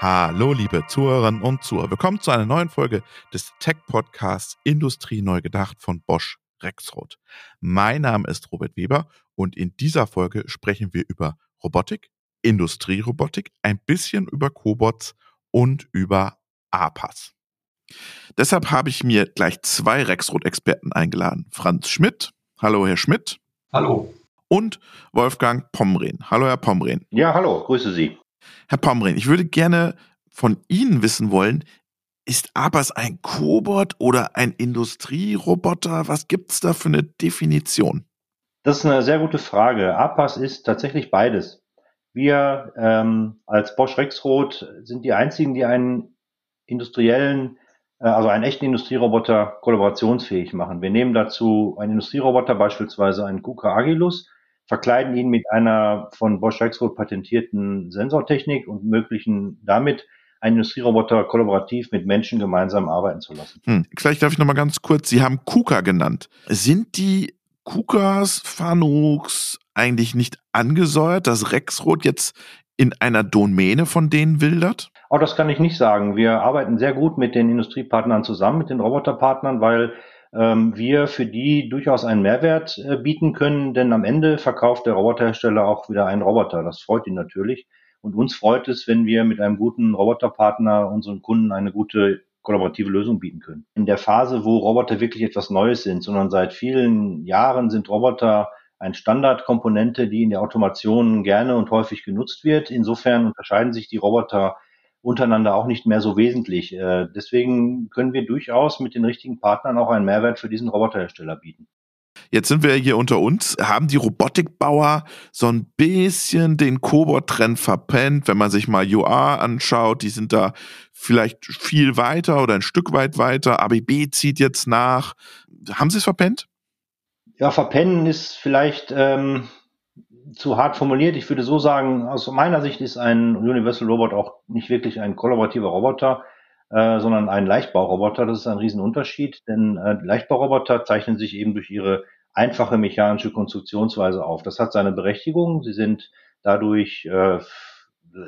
Hallo, liebe Zuhörerinnen und Zuhörer. Willkommen zu einer neuen Folge des Tech-Podcasts Industrie neu gedacht von Bosch Rexroth. Mein Name ist Robert Weber und in dieser Folge sprechen wir über Robotik, Industrierobotik, ein bisschen über Cobots und über APAS. Deshalb habe ich mir gleich zwei Rexroth-Experten eingeladen. Franz Schmidt. Hallo, Herr Schmidt. Hallo. Und Wolfgang Pomren. Hallo, Herr Pomren. Ja, hallo, grüße Sie. Herr Pomren, ich würde gerne von Ihnen wissen wollen, ist ABAS ein Cobot oder ein Industrieroboter? Was gibt es da für eine Definition? Das ist eine sehr gute Frage. APAS ist tatsächlich beides. Wir ähm, als Bosch Rexroth sind die einzigen, die einen industriellen, äh, also einen echten Industrieroboter kollaborationsfähig machen. Wir nehmen dazu einen Industrieroboter, beispielsweise einen KUKA Agilus, verkleiden ihn mit einer von Bosch Rexroth patentierten Sensortechnik und möglichen damit einen Industrieroboter kollaborativ mit Menschen gemeinsam arbeiten zu lassen. Hm, vielleicht darf ich noch mal ganz kurz, Sie haben KUKA genannt. Sind die KUKAs, Fanucs eigentlich nicht angesäuert, dass Rexroth jetzt in einer Domäne von denen wildert? Auch das kann ich nicht sagen. Wir arbeiten sehr gut mit den Industriepartnern zusammen, mit den Roboterpartnern, weil wir für die durchaus einen Mehrwert äh, bieten können, denn am Ende verkauft der Roboterhersteller auch wieder einen Roboter. Das freut ihn natürlich. Und uns freut es, wenn wir mit einem guten Roboterpartner unseren Kunden eine gute kollaborative Lösung bieten können. In der Phase, wo Roboter wirklich etwas Neues sind, sondern seit vielen Jahren sind Roboter eine Standardkomponente, die in der Automation gerne und häufig genutzt wird. Insofern unterscheiden sich die Roboter untereinander auch nicht mehr so wesentlich. Äh, deswegen können wir durchaus mit den richtigen Partnern auch einen Mehrwert für diesen Roboterhersteller bieten. Jetzt sind wir hier unter uns. Haben die Robotikbauer so ein bisschen den Cobot-Trend verpennt? Wenn man sich mal UA anschaut, die sind da vielleicht viel weiter oder ein Stück weit weiter. ABB zieht jetzt nach. Haben sie es verpennt? Ja, verpennen ist vielleicht ähm, zu hart formuliert. Ich würde so sagen, aus meiner Sicht ist ein Universal Robot auch nicht wirklich ein kollaborativer Roboter, äh, sondern ein Leichtbauroboter. Das ist ein Riesenunterschied, denn äh, Leichtbauroboter zeichnen sich eben durch ihre einfache mechanische Konstruktionsweise auf. Das hat seine Berechtigung. Sie sind dadurch äh,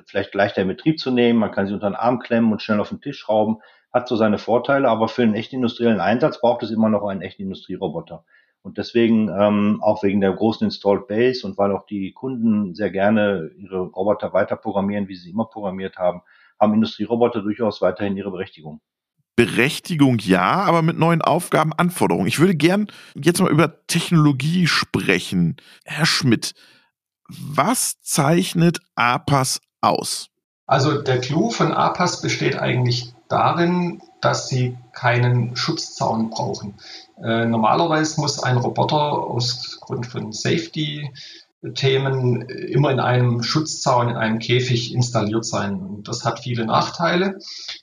vielleicht leichter in Betrieb zu nehmen. Man kann sie unter den Arm klemmen und schnell auf den Tisch schrauben. Hat so seine Vorteile, aber für einen echten industriellen Einsatz braucht es immer noch einen echten Industrieroboter. Und deswegen, ähm, auch wegen der großen Installed Base und weil auch die Kunden sehr gerne ihre Roboter weiter programmieren, wie sie immer programmiert haben, haben Industrieroboter durchaus weiterhin ihre Berechtigung. Berechtigung ja, aber mit neuen Aufgaben, Anforderungen. Ich würde gern jetzt mal über Technologie sprechen. Herr Schmidt, was zeichnet APAS aus? Also der Clou von APAS besteht eigentlich darin, dass sie keinen Schutzzaun brauchen. Äh, normalerweise muss ein Roboter aus Grund von Safety Themen immer in einem Schutzzaun, in einem Käfig installiert sein. Das hat viele Nachteile.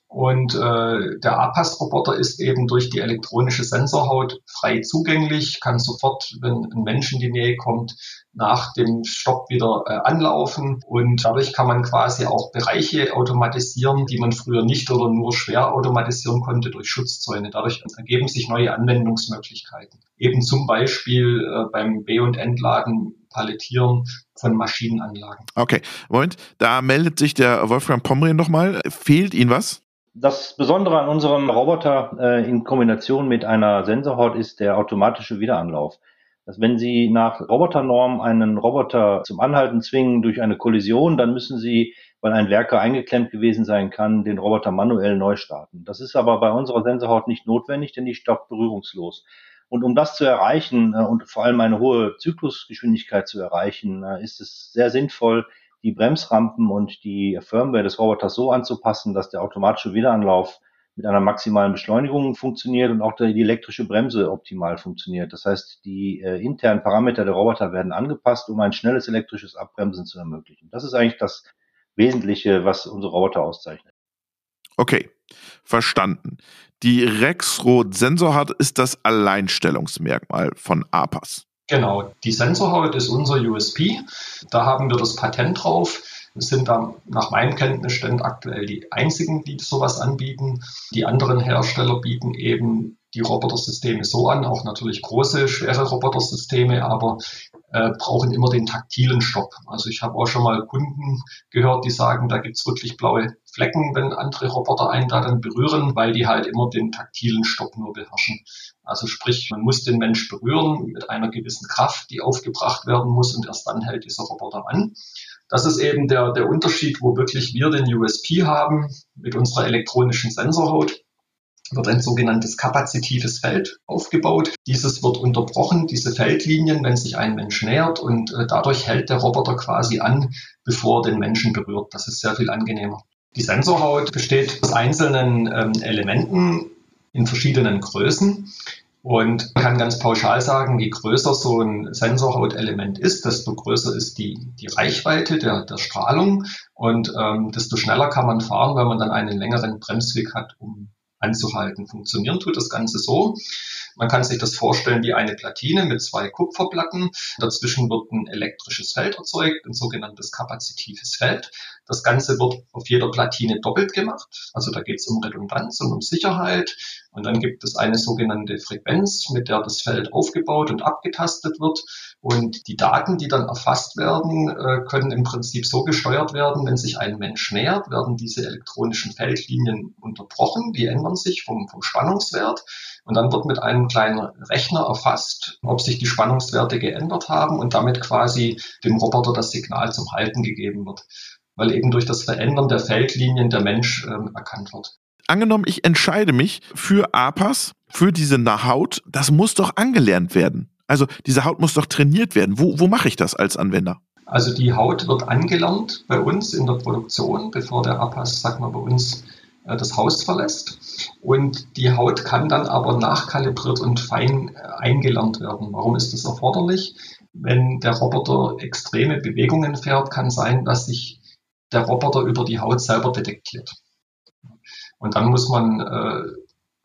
Und äh, der APAS-Roboter ist eben durch die elektronische Sensorhaut frei zugänglich, kann sofort, wenn ein Mensch in die Nähe kommt, nach dem Stopp wieder äh, anlaufen. Und dadurch kann man quasi auch Bereiche automatisieren, die man früher nicht oder nur schwer automatisieren konnte durch Schutzzäune. Dadurch ergeben sich neue Anwendungsmöglichkeiten. Eben zum Beispiel äh, beim B- und Entladen Palettieren von Maschinenanlagen. Okay, Moment, da meldet sich der Wolfgang Pomrien nochmal. Fehlt Ihnen was? Das Besondere an unserem Roboter äh, in Kombination mit einer Sensorhaut ist der automatische Wiederanlauf. Dass wenn Sie nach Roboternorm einen Roboter zum Anhalten zwingen durch eine Kollision, dann müssen Sie, weil ein Werker eingeklemmt gewesen sein kann, den Roboter manuell neu starten. Das ist aber bei unserer Sensorhaut nicht notwendig, denn die stoppt berührungslos. Und um das zu erreichen äh, und vor allem eine hohe Zyklusgeschwindigkeit zu erreichen, äh, ist es sehr sinnvoll, die Bremsrampen und die Firmware des Roboters so anzupassen, dass der automatische Wiederanlauf mit einer maximalen Beschleunigung funktioniert und auch die elektrische Bremse optimal funktioniert. Das heißt, die äh, internen Parameter der Roboter werden angepasst, um ein schnelles elektrisches Abbremsen zu ermöglichen. Das ist eigentlich das Wesentliche, was unsere Roboter auszeichnet. Okay, verstanden. Die Rexroth Sensorhaut ist das Alleinstellungsmerkmal von APAS. Genau, die Sensorhaut ist unser USP. Da haben wir das Patent drauf. Wir sind da nach meinem Kenntnisstand aktuell die einzigen, die sowas anbieten. Die anderen Hersteller bieten eben die Robotersysteme so an, auch natürlich große, schwere Robotersysteme, aber äh, brauchen immer den taktilen Stopp. Also ich habe auch schon mal Kunden gehört, die sagen, da gibt's wirklich blaue Flecken, wenn andere Roboter einen da dann berühren, weil die halt immer den taktilen Stopp nur beherrschen. Also sprich, man muss den Mensch berühren mit einer gewissen Kraft, die aufgebracht werden muss und erst dann hält dieser Roboter an. Das ist eben der, der Unterschied, wo wirklich wir den USP haben mit unserer elektronischen Sensorhaut wird ein sogenanntes kapazitives Feld aufgebaut. Dieses wird unterbrochen, diese Feldlinien, wenn sich ein Mensch nähert und äh, dadurch hält der Roboter quasi an, bevor er den Menschen berührt. Das ist sehr viel angenehmer. Die Sensorhaut besteht aus einzelnen ähm, Elementen in verschiedenen Größen. Und man kann ganz pauschal sagen, je größer so ein Sensorhautelement ist, desto größer ist die, die Reichweite der, der Strahlung und ähm, desto schneller kann man fahren, weil man dann einen längeren Bremsweg hat, um anzuhalten. Funktionieren tut das Ganze so. Man kann sich das vorstellen wie eine Platine mit zwei Kupferplatten. Dazwischen wird ein elektrisches Feld erzeugt, ein sogenanntes kapazitives Feld. Das Ganze wird auf jeder Platine doppelt gemacht. Also da geht es um Redundanz und um Sicherheit. Und dann gibt es eine sogenannte Frequenz, mit der das Feld aufgebaut und abgetastet wird. Und die Daten, die dann erfasst werden, äh, können im Prinzip so gesteuert werden, wenn sich ein Mensch nähert, werden diese elektronischen Feldlinien unterbrochen. Die ändern sich vom, vom Spannungswert. Und dann wird mit einem kleinen Rechner erfasst, ob sich die Spannungswerte geändert haben und damit quasi dem Roboter das Signal zum Halten gegeben wird, weil eben durch das Verändern der Feldlinien der Mensch ähm, erkannt wird. Angenommen, ich entscheide mich für APAS, für diese Haut, das muss doch angelernt werden. Also diese Haut muss doch trainiert werden. Wo, wo mache ich das als Anwender? Also die Haut wird angelernt bei uns in der Produktion, bevor der APAS, sag mal, bei uns äh, das Haus verlässt. Und die Haut kann dann aber nachkalibriert und fein äh, eingelernt werden. Warum ist das erforderlich? Wenn der Roboter extreme Bewegungen fährt, kann sein, dass sich der Roboter über die Haut selber detektiert. Und dann muss man äh,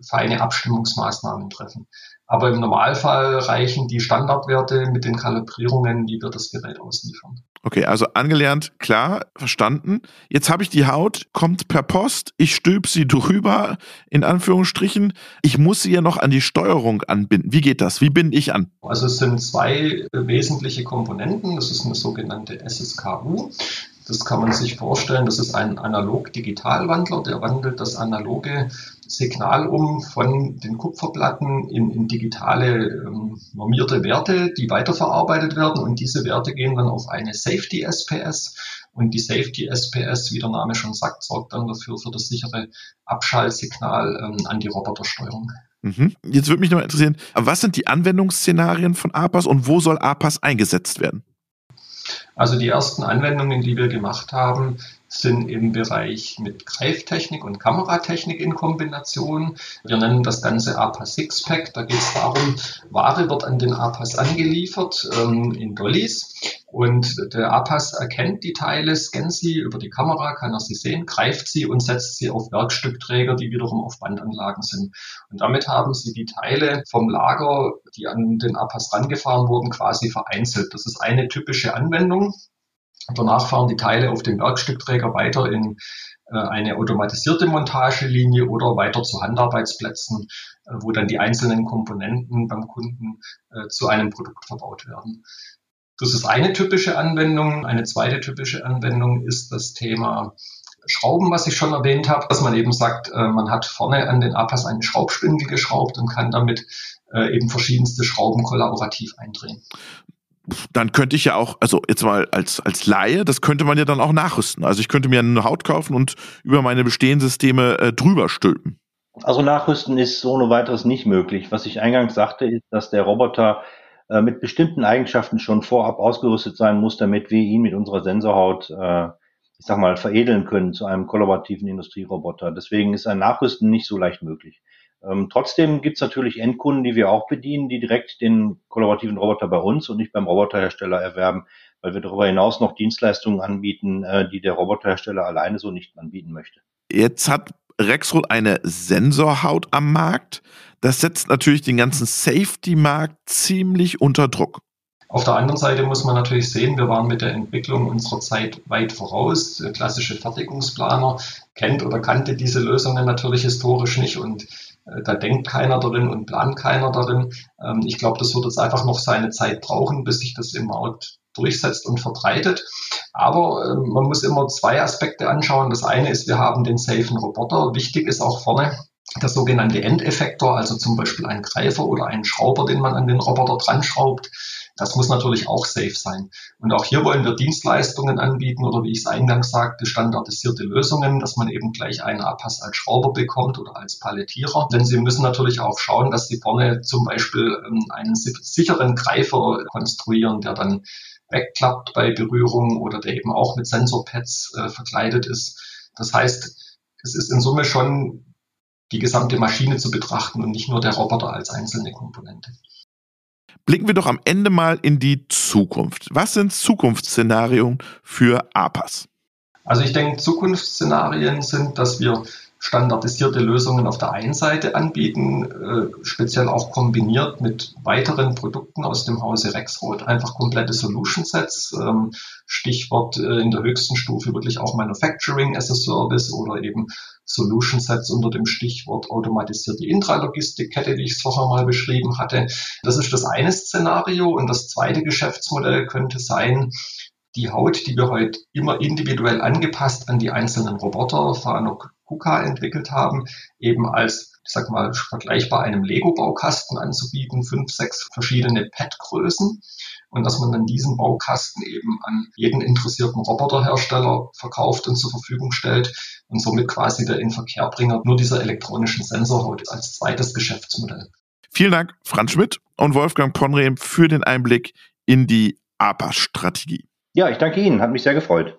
feine Abstimmungsmaßnahmen treffen. Aber im Normalfall reichen die Standardwerte mit den Kalibrierungen, die wir das Gerät ausliefern. Okay, also angelernt, klar, verstanden. Jetzt habe ich die Haut, kommt per Post, ich stülp sie drüber, in Anführungsstrichen. Ich muss sie ja noch an die Steuerung anbinden. Wie geht das? Wie binde ich an? Also es sind zwei wesentliche Komponenten. Das ist eine sogenannte SSKU. Das kann man sich vorstellen, das ist ein Analog-Digital-Wandler, der wandelt das analoge Signal um von den Kupferplatten in, in digitale ähm, normierte Werte, die weiterverarbeitet werden und diese Werte gehen dann auf eine Safety SPS und die Safety SPS, wie der Name schon sagt, sorgt dann dafür für das sichere Abschaltsignal ähm, an die Robotersteuerung. Mhm. Jetzt würde mich noch interessieren, was sind die Anwendungsszenarien von APAS und wo soll APAS eingesetzt werden? Also die ersten Anwendungen, die wir gemacht haben, sind im Bereich mit Greiftechnik und Kameratechnik in Kombination. Wir nennen das Ganze APAS Sixpack. Da geht es darum, Ware wird an den APAS angeliefert ähm, in Dollys und der APAS erkennt die Teile, scannt sie über die Kamera, kann er sie sehen, greift sie und setzt sie auf Werkstückträger, die wiederum auf Bandanlagen sind. Und damit haben sie die Teile vom Lager, die an den APAS rangefahren wurden, quasi vereinzelt. Das ist eine typische Anwendung. Danach fahren die Teile auf dem Werkstückträger weiter in äh, eine automatisierte Montagelinie oder weiter zu Handarbeitsplätzen, äh, wo dann die einzelnen Komponenten beim Kunden äh, zu einem Produkt verbaut werden. Das ist eine typische Anwendung. Eine zweite typische Anwendung ist das Thema Schrauben, was ich schon erwähnt habe, dass man eben sagt, man hat vorne an den APAS einen Schraubspindel geschraubt und kann damit eben verschiedenste Schrauben kollaborativ eindrehen dann könnte ich ja auch, also jetzt mal als, als Laie, das könnte man ja dann auch nachrüsten. Also ich könnte mir eine Haut kaufen und über meine bestehenden Systeme äh, drüber stülpen. Also nachrüsten ist so ohne weiteres nicht möglich. Was ich eingangs sagte, ist, dass der Roboter äh, mit bestimmten Eigenschaften schon vorab ausgerüstet sein muss, damit wir ihn mit unserer Sensorhaut, äh, ich sag mal, veredeln können zu einem kollaborativen Industrieroboter. Deswegen ist ein Nachrüsten nicht so leicht möglich. Ähm, trotzdem gibt es natürlich Endkunden, die wir auch bedienen, die direkt den kollaborativen Roboter bei uns und nicht beim Roboterhersteller erwerben, weil wir darüber hinaus noch Dienstleistungen anbieten, äh, die der Roboterhersteller alleine so nicht anbieten möchte. Jetzt hat Rexroth eine Sensorhaut am Markt. Das setzt natürlich den ganzen Safety-Markt ziemlich unter Druck. Auf der anderen Seite muss man natürlich sehen, wir waren mit der Entwicklung unserer Zeit weit voraus. Der klassische Fertigungsplaner kennt oder kannte diese Lösungen natürlich historisch nicht und Äh, da denkt keiner darin und plant keiner darin. Ähm, ich glaube, das wird jetzt einfach noch seine Zeit brauchen, bis sich das im Markt durchsetzt und verbreitet. Aber äh, man muss immer zwei Aspekte anschauen. Das eine ist, wir haben den safen Roboter. Wichtig ist auch vorne der sogenannte Endeffektor, also zum Beispiel ein Greifer oder ein Schrauber, den man an den Roboter dran schraubt. Das muss natürlich auch safe sein. Und auch hier wollen wir Dienstleistungen anbieten oder wie ich es eingangs sagte, standardisierte Lösungen, dass man eben gleich einen APAS als Schrauber bekommt oder als Palettierer. Denn Sie müssen natürlich auch schauen, dass Sie vorne zum Beispiel ähm, einen sicheren Greifer konstruieren, der dann wegklappt bei Berührung oder der eben auch mit Sensorpads äh, verkleidet ist. Das heißt, es ist in Summe schon die gesamte Maschine zu betrachten und nicht nur der Roboter als einzelne Komponente. Blicken wir doch am Ende mal in die Zukunft. Was sind Zukunftsszenarien für APAS? Also ich denke, Zukunftsszenarien sind, dass wir standardisierte Lösungen auf der einen Seite anbieten, äh, speziell auch kombiniert mit weiteren Produkten aus dem Hause Rexroth, einfach komplette Solution Sets, ähm, Stichwort äh, in der höchsten Stufe wirklich auch Manufacturing as a Service oder eben Solution Sets unter dem Stichwort automatisierte Intralogistikkette, wie ich es vorher mal beschrieben hatte. Das ist das eine Szenario und das zweite Geschäftsmodell könnte sein, die Haut, die wir heute immer individuell angepasst an die einzelnen Roboter, Fanuc KUKA entwickelt haben, eben als, ich sag mal, vergleichbar einem Lego-Baukasten anzubieten, fünf, sechs verschiedene Pad-Größen und dass man dann diesen Baukasten eben an jeden interessierten Roboterhersteller verkauft und zur Verfügung stellt und somit quasi der Inverkehrbringer nur dieser elektronischen Sensorhaut als zweites Geschäftsmodell. Vielen Dank, Franz Schmidt und Wolfgang Ponrehm für den Einblick in die APA-Strategie. Ja, ich danke Ihnen, hat mich sehr gefreut.